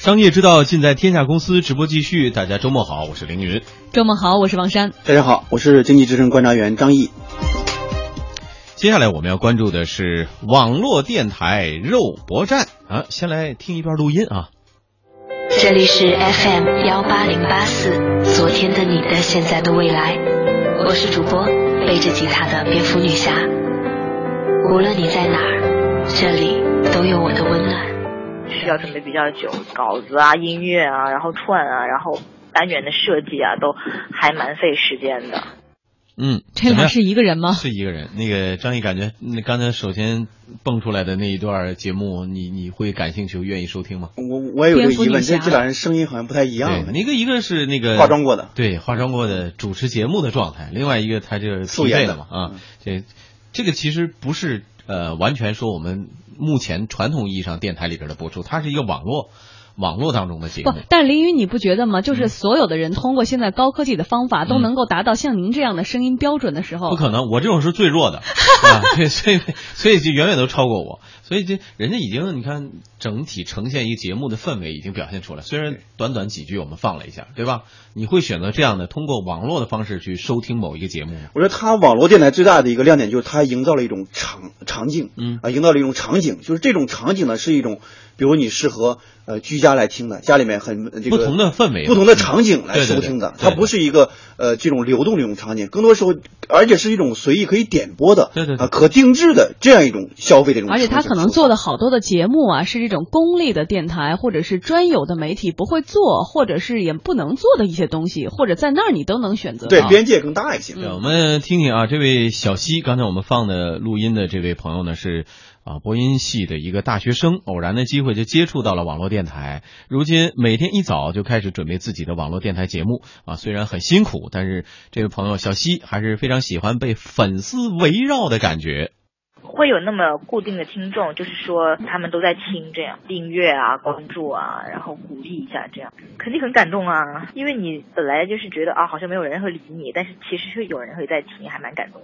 商业之道尽在天下公司直播继续。大家周末好，我是凌云。周末好，我是王珊。大家好，我是经济之声观察员张毅。接下来我们要关注的是网络电台肉搏战啊！先来听一段录音啊。这里是 FM 幺八零八四，昨天的你的现在的未来，我是主播背着吉他的蝙蝠女侠。无论你在哪儿，这里都有我的温暖。需要准备比较久，稿子啊、音乐啊，然后串啊，然后单元的设计啊，都还蛮费时间的。嗯，这俩是一个人吗？是一个人。那个张毅，感觉那刚才首先蹦出来的那一段节目，你你会感兴趣、愿意收听吗？我我也有这个疑问，这这俩人声音好像不太一样。对，一个一个是那个化妆过的，对，化妆过的主持节目的状态。另外一个他就是素颜的嘛啊，这这个其实不是呃完全说我们目前传统意义上电台里边的播出，它是一个网络。网络当中的节目，不，但是林宇，你不觉得吗？就是所有的人通过现在高科技的方法，都能够达到像您这样的声音标准的时候，不可能，我这种是最弱的，啊，对，所以所以就远远都超过我，所以这人家已经你看整体呈现一个节目的氛围已经表现出来，虽然短短几句我们放了一下，对吧？你会选择这样的通过网络的方式去收听某一个节目？我觉得它网络电台最大的一个亮点就是它营造了一种场场景，嗯啊，营造了一种场景，就是这种场景呢是一种。比如你适合呃居家来听的，家里面很这个不同的氛围、不同的场景来收听的，它不是一个呃这种流动的一种场景，更多时候而且是一种随意可以点播的，对对啊可定制的这样一种消费的一种。而且他可能做的好多的节目啊，是这种公立的电台或者是专有的媒体不会做，或者是也不能做的一些东西，或者在那儿你都能选择。对，边界更大一些。我们听听啊，这位小西，刚才我们放的录音的这位朋友呢是。啊，播音系的一个大学生，偶然的机会就接触到了网络电台。如今每天一早就开始准备自己的网络电台节目啊，虽然很辛苦，但是这位朋友小西还是非常喜欢被粉丝围绕的感觉。会有那么固定的听众，就是说他们都在听，这样订阅啊、关注啊，然后鼓励一下，这样肯定很感动啊。因为你本来就是觉得啊，好像没有人会理你，但是其实是有人会在听，还蛮感动。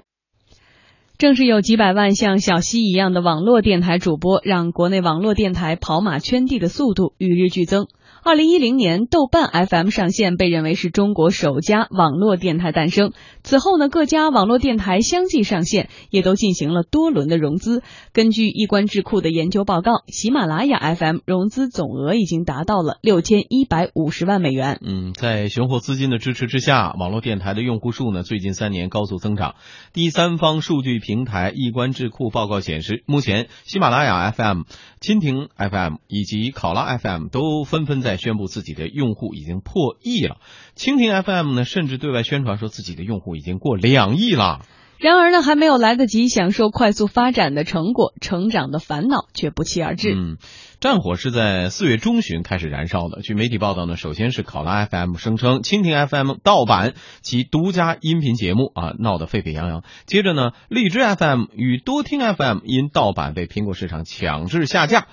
正是有几百万像小溪一样的网络电台主播，让国内网络电台跑马圈地的速度与日俱增。二零一零年，豆瓣 FM 上线，被认为是中国首家网络电台诞生。此后呢，各家网络电台相继上线，也都进行了多轮的融资。根据易观智库的研究报告，喜马拉雅 FM 融资总额已经达到了六千一百五十万美元。嗯，在雄厚资金的支持之下，网络电台的用户数呢，最近三年高速增长。第三方数据平台易观智库报告显示，目前喜马拉雅 FM、蜻蜓 FM 以及考拉 FM 都纷纷在宣布自己的用户已经破亿了，蜻蜓 FM 呢，甚至对外宣传说自己的用户已经过两亿了。然而呢，还没有来得及享受快速发展的成果，成长的烦恼却不期而至。嗯，战火是在四月中旬开始燃烧的。据媒体报道呢，首先是考拉 FM 声称蜻蜓 FM 盗版其独家音频节目啊，闹得沸沸扬扬。接着呢，荔枝 FM 与多听 FM 因盗版被苹果市场强制下架。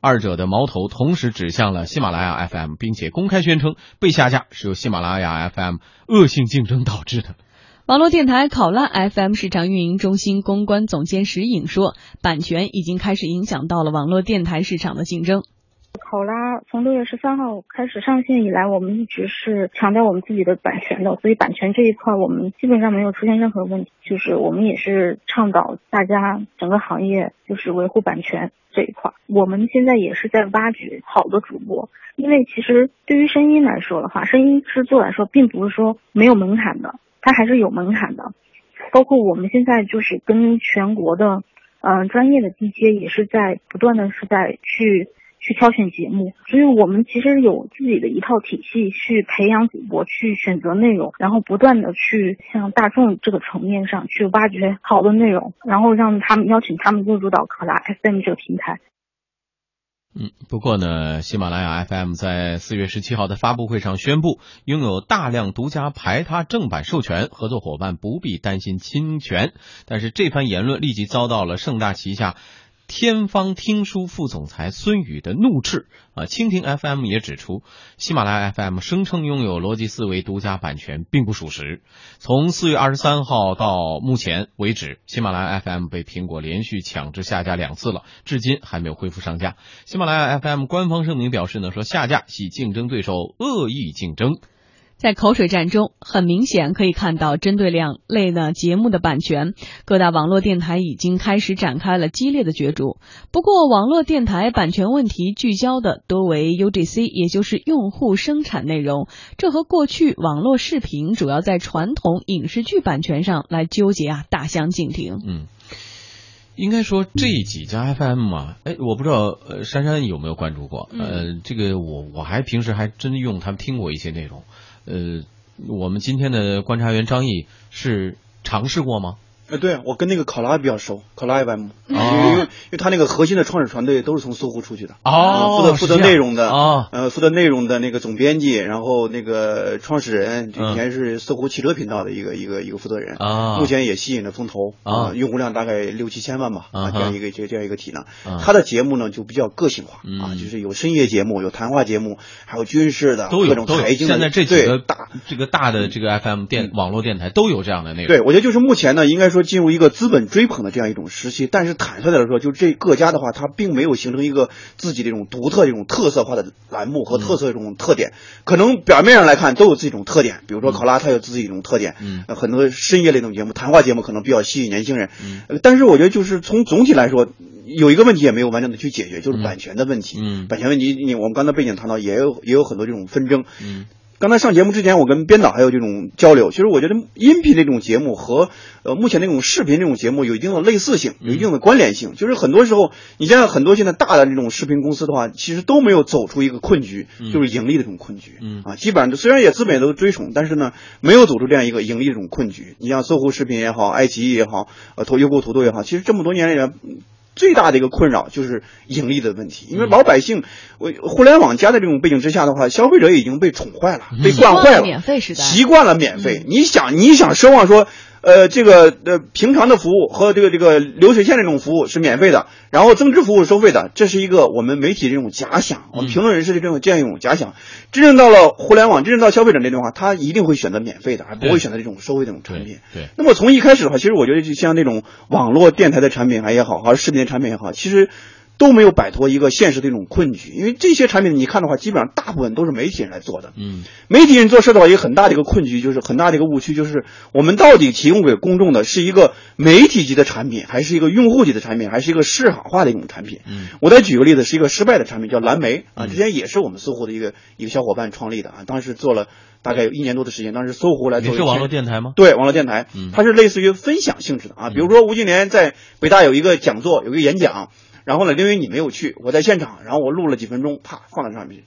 二者的矛头同时指向了喜马拉雅 FM，并且公开宣称被下架是由喜马拉雅 FM 恶性竞争导致的。网络电台考拉 FM 市场运营中心公关总监石颖说：“版权已经开始影响到了网络电台市场的竞争。”考拉从六月十三号开始上线以来，我们一直是强调我们自己的版权的，所以版权这一块我们基本上没有出现任何问题。就是我们也是倡导大家整个行业就是维护版权这一块。我们现在也是在挖掘好的主播，因为其实对于声音来说的话，声音制作来说，并不是说没有门槛的，它还是有门槛的。包括我们现在就是跟全国的嗯专业的 DJ 也是在不断的是在去。去挑选节目，所以我们其实有自己的一套体系去培养主播，去选择内容，然后不断的去向大众这个层面上去挖掘好的内容，然后让他们邀请他们入驻到可拉 FM 这个平台。嗯，不过呢，喜马拉雅 FM 在四月十七号的发布会上宣布，拥有大量独家排他正版授权，合作伙伴不必担心侵权。但是这番言论立即遭到了盛大旗下。天方听书副总裁孙宇的怒斥啊！蜻蜓 FM 也指出，喜马拉雅 FM 声称拥有逻辑思维独家版权，并不属实。从四月二十三号到目前为止，喜马拉雅 FM 被苹果连续强制下架两次了，至今还没有恢复上架。喜马拉雅 FM 官方声明表示呢，说下架系竞争对手恶意竞争。在口水战中，很明显可以看到，针对两类呢节目的版权，各大网络电台已经开始展开了激烈的角逐。不过，网络电台版权问题聚焦的多为 UGC，也就是用户生产内容，这和过去网络视频主要在传统影视剧版权上来纠结啊，大相径庭。嗯，应该说这几家 FM 嘛，哎，我不知道呃，珊珊有没有关注过？呃，这个我我还平时还真用他们听过一些内容。呃，我们今天的观察员张毅是尝试过吗？哎，对我跟那个考拉比较熟，考拉 FM，因为因为因为他那个核心的创始团队都是从搜狐出去的，哦，负责负责内容的，啊，呃，负责内容的那个总编辑，然后那个创始人以前是搜狐汽车频道的一个一个一个负责人，啊，目前也吸引了风投，啊，用户量大概六七千万吧，啊，这样一个这这样一个体量，他的节目呢就比较个性化，啊，就是有深夜节目，有谈话节目，还有军事的，都有各种财经的，现在这几个大这个大的这个 FM 电网络电台都有这样的内容，对我觉得就是目前呢，应该说进入一个资本。追捧的这样一种时期，但是坦率的来说，就这各家的话，它并没有形成一个自己这种独特、一种特色化的栏目和特色这种特点。可能表面上来看都有自己一种特点，比如说考拉，它有自己一种特点。嗯，很多深夜类种节目、谈话节目可能比较吸引年轻人。嗯，但是我觉得就是从总体来说，有一个问题也没有完整的去解决，就是版权的问题。嗯，版权问题，你我们刚才背景谈到，也有也有很多这种纷争。嗯。刚才上节目之前，我跟编导还有这种交流。其实我觉得音频这种节目和呃目前那种视频这种节目有一定的类似性，有一定的关联性。就是很多时候，你像很多现在大的这种视频公司的话，其实都没有走出一个困局，就是盈利的这种困局。嗯啊，基本上虽然也资本都追宠，但是呢，没有走出这样一个盈利这种困局。你像搜狐视频也好，爱奇艺也好，呃，头优酷土豆也好，其实这么多年来。最大的一个困扰就是盈利的问题，因为老百姓，我互联网加的这种背景之下的话，消费者已经被宠坏了，被惯坏了，免费时代习惯了免费。你想，你想奢望说。呃，这个呃，平常的服务和这个这个流水线这种服务是免费的，然后增值服务收费的，这是一个我们媒体这种假想，我们评论人士的这种这样一种假想。真正到了互联网，真正到消费者那的话，他一定会选择免费的，而不会选择这种收费这种产品。对。那么从一开始的话，其实我觉得就像那种网络电台的产品还也好，还是视频的产品也好，其实。都没有摆脱一个现实的一种困局，因为这些产品你看的话，基本上大部分都是媒体人来做的。嗯，媒体人做事的话，一个很大的一个困局，就是很大的一个误区，就是我们到底提供给公众的是一个媒体级的产品，还是一个用户级的产品，还是一个市场化的一种产品？嗯，我再举个例子，是一个失败的产品，叫蓝莓啊，之前也是我们搜狐的一个一个小伙伴创立的啊，当时做了大概有一年多的时间，当时搜狐来做。是网络电台吗？对，网络电台，它是类似于分享性质的啊，比如说吴敬琏在北大有一个讲座，有一个演讲。然后呢，因为你没有去，我在现场，然后我录了几分钟，啪放在上面去。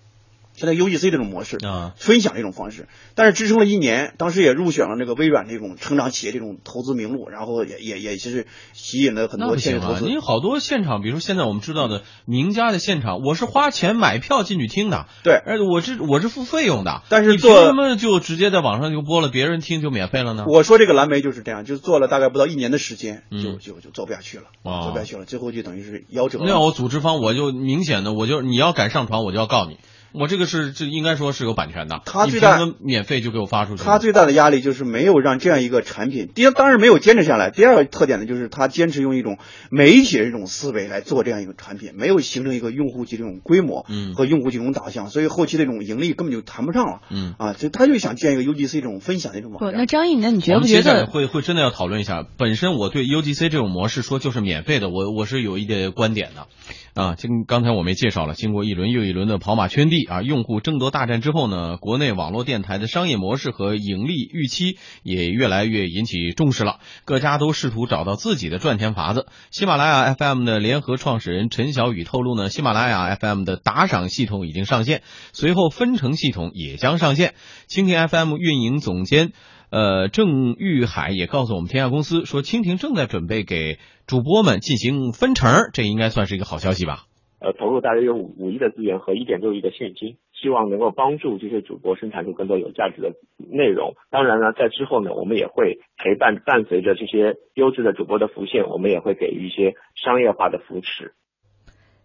现在 UGC 这种模式啊，分享这种方式，但是支撑了一年，当时也入选了那个微软这种成长企业这种投资名录，然后也也也其实吸引了很多企业投资。你好多现场，比如说现在我们知道的名家的现场，我是花钱买票进去听的，对，而且我是我是付费用的，但是做什么就直接在网上就播了，别人听就免费了呢？我说这个蓝莓就是这样，就做了大概不到一年的时间，就就就做不下去了，做不下去了，最后就等于是夭折。那我组织方我就明显的，我就你要敢上传，我就要告你。我这个是这应该说是有版权的，他最大的免费就给我发出去。他最大的压力就是没有让这样一个产品，第当然没有坚持下来。第二个特点呢，就是他坚持用一种媒体的这种思维来做这样一个产品，没有形成一个用户级这种规模和用户这种导向，所以后期这种盈利根本就谈不上了。嗯啊，所以他就想建一个 UGC 这种分享的这种网站。那张毅，那你觉不觉得会会真的要讨论一下？本身我对 UGC 这种模式说就是免费的，我我是有一点观点的。啊，经刚才我们也介绍了，经过一轮又一轮的跑马圈地啊，用户争夺大战之后呢，国内网络电台的商业模式和盈利预期也越来越引起重视了。各家都试图找到自己的赚钱法子。喜马拉雅 FM 的联合创始人陈小雨透露呢，喜马拉雅 FM 的打赏系统已经上线，随后分成系统也将上线。蜻蜓 FM 运营总监。呃，郑玉海也告诉我们天下公司说，蜻蜓正在准备给主播们进行分成，这应该算是一个好消息吧？呃，投入大约有五五亿的资源和一点六亿的现金。希望能够帮助这些主播生产出更多有价值的内容。当然呢，在之后呢，我们也会陪伴伴随着这些优质的主播的浮现，我们也会给予一些商业化的扶持。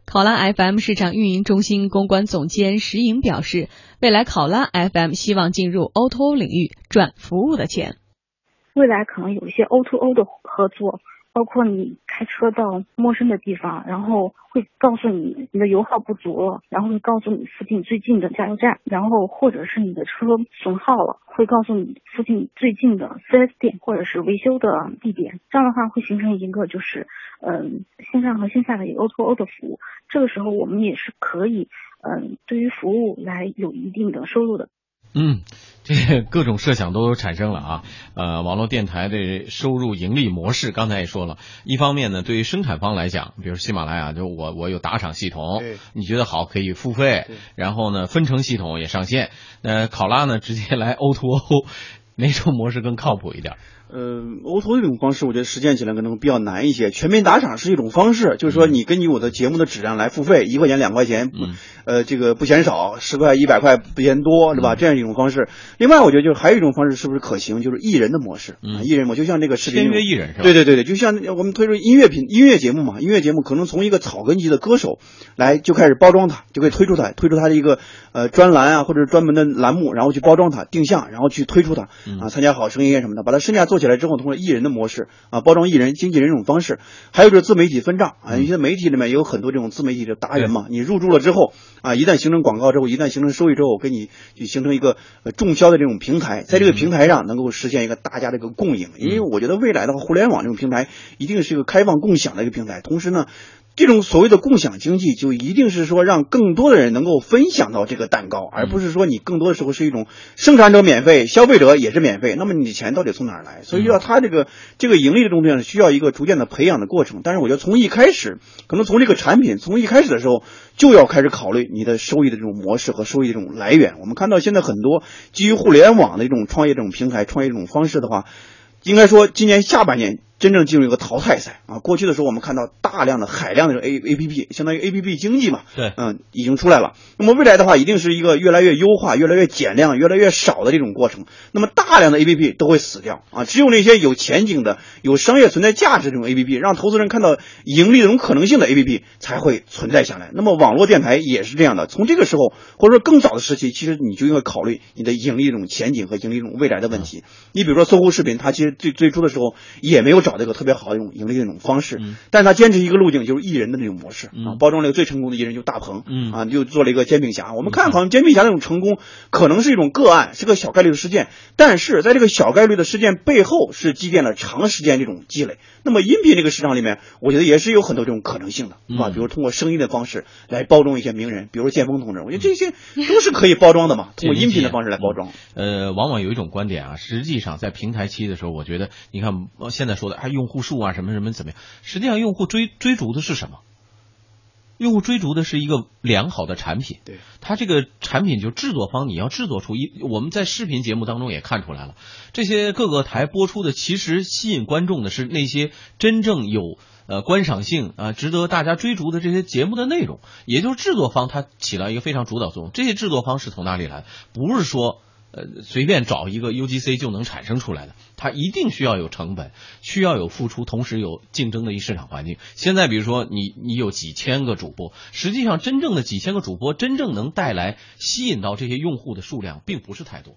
考拉 FM 市场运营中心公关总监石颖表示，未来考拉 FM 希望进入 O2O 领域赚服务的钱。未来可能有一些 O2O 的合作。包括你开车到陌生的地方，然后会告诉你你的油耗不足了，然后会告诉你附近最近的加油站，然后或者是你的车损耗了，会告诉你附近最近的 4S 店或者是维修的地点。这样的话会形成一个就是嗯线上和线下的一个 O2O 的服务。这个时候我们也是可以嗯对于服务来有一定的收入的。嗯，这各种设想都产生了啊。呃，网络电台的收入盈利模式，刚才也说了，一方面呢，对于生产方来讲，比如喜马拉雅，就我我有打赏系统，你觉得好可以付费，然后呢，分成系统也上线。呃，考拉呢，直接来 O to O，哪种模式更靠谱一点？呃，O to O 这种方式，我觉得实践起来可能比较难一些。全民打赏是一种方式，就是说你根据我的节目的质量来付费，一块钱两块钱，嗯呃，这个不嫌少，十块一百块不嫌多，是吧？这样一种方式。另外，我觉得就是还有一种方式，是不是可行？就是艺人的模式啊，艺人模，就像这个视频签约艺人是吧？对对对对，就像我们推出音乐品音乐节目嘛，音乐节目可能从一个草根级的歌手来就开始包装他，就可以推出他，推出他的一个呃专栏啊，或者专门的栏目，然后去包装他，定向，然后去推出他啊，参加好声音什么的，把他身价做起来之后，通过艺人。的模式啊，包装艺人、经纪人这种方式，还有就是自媒体分账啊。一些媒体里面也有很多这种自媒体的达人嘛。你入驻了之后啊，一旦形成广告之后，一旦形成收益之后，给你就形成一个呃众销的这种平台，在这个平台上能够实现一个大家的一个共赢。因为我觉得未来的话，互联网这种平台一定是一个开放共享的一个平台，同时呢。这种所谓的共享经济，就一定是说让更多的人能够分享到这个蛋糕，而不是说你更多的时候是一种生产者免费，消费者也是免费。那么你的钱到底从哪儿来？所以要他这个这个盈利的东西呢，需要一个逐渐的培养的过程。但是我觉得从一开始，可能从这个产品从一开始的时候就要开始考虑你的收益的这种模式和收益的这种来源。我们看到现在很多基于互联网的这种创业这种平台、创业这种方式的话，应该说今年下半年。真正进入一个淘汰赛啊！过去的时候，我们看到大量的海量的 A A P P，相当于 A P P 经济嘛，对，嗯，已经出来了。那么未来的话，一定是一个越来越优化、越来越减量、越来越少的这种过程。那么大量的 A P P 都会死掉啊！只有那些有前景的、有商业存在价值这种 A P P，让投资人看到盈利这种可能性的 A P P 才会存在下来。那么网络电台也是这样的。从这个时候或者说更早的时期，其实你就应该考虑你的盈利这种前景和盈利这种未来的问题。你比如说搜狐视频，它其实最最初的时候也没有找到一个特别好的一种。盈利的一种方式，但是他坚持一个路径，就是艺人的那种模式啊。包装了一个最成功的艺人就大鹏，啊，就做了一个煎饼侠。我们看好像煎饼侠那种成功，可能是一种个案，是个小概率的事件，但是在这个小概率的事件背后，是积淀了长时间这种积累。那么音频这个市场里面，我觉得也是有很多这种可能性的，啊，比如通过声音的方式来包装一些名人，比如剑锋同志，我觉得这些都是可以包装的嘛。通过音频的方式来包装。呃，往往有一种观点啊，实际上在平台期的时候，我觉得你看现在说的，还用户数啊。什么什么怎么样？实际上，用户追追逐的是什么？用户追逐的是一个良好的产品。对，它这个产品就制作方你要制作出一，我们在视频节目当中也看出来了，这些各个台播出的，其实吸引观众的是那些真正有呃观赏性啊，值得大家追逐的这些节目的内容。也就是制作方它起到一个非常主导作用。这些制作方是从哪里来？不是说。呃，随便找一个 UGC 就能产生出来的，它一定需要有成本，需要有付出，同时有竞争的一市场环境。现在比如说你你有几千个主播，实际上真正的几千个主播真正能带来吸引到这些用户的数量并不是太多。